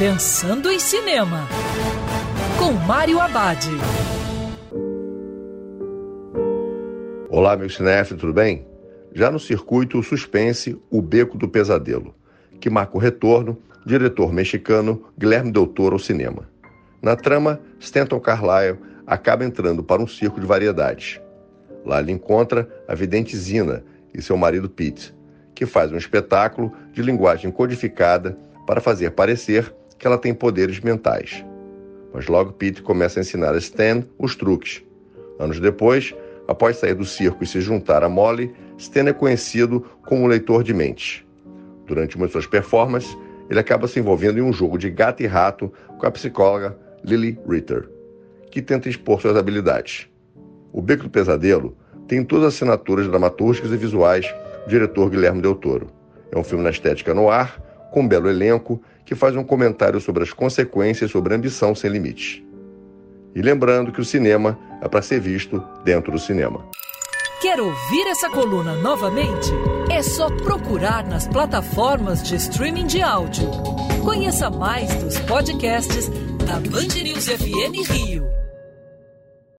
Pensando em Cinema, com Mário Abad. Olá, meu cinéfilo, tudo bem? Já no circuito, o suspense O Beco do Pesadelo, que marca o retorno diretor mexicano Guilherme Del Toro ao cinema. Na trama, Stanton Carlyle acaba entrando para um circo de variedades. Lá ele encontra a vidente Zina e seu marido Pete, que faz um espetáculo de linguagem codificada para fazer parecer que ela tem poderes mentais. Mas logo Pete começa a ensinar a Stan os truques. Anos depois, após sair do circo e se juntar a Molly, Stan é conhecido como leitor de mentes. Durante uma de suas performances, ele acaba se envolvendo em um jogo de gato e rato com a psicóloga Lily Ritter, que tenta expor suas habilidades. O Beco do Pesadelo tem todas as assinaturas dramatúrgicas e visuais do diretor Guilherme Del Toro. É um filme na estética no ar, com um belo elenco que faz um comentário sobre as consequências sobre a ambição sem limites. E lembrando que o cinema é para ser visto dentro do cinema. Quer ouvir essa coluna novamente? É só procurar nas plataformas de streaming de áudio. Conheça mais dos podcasts da Band News FM Rio.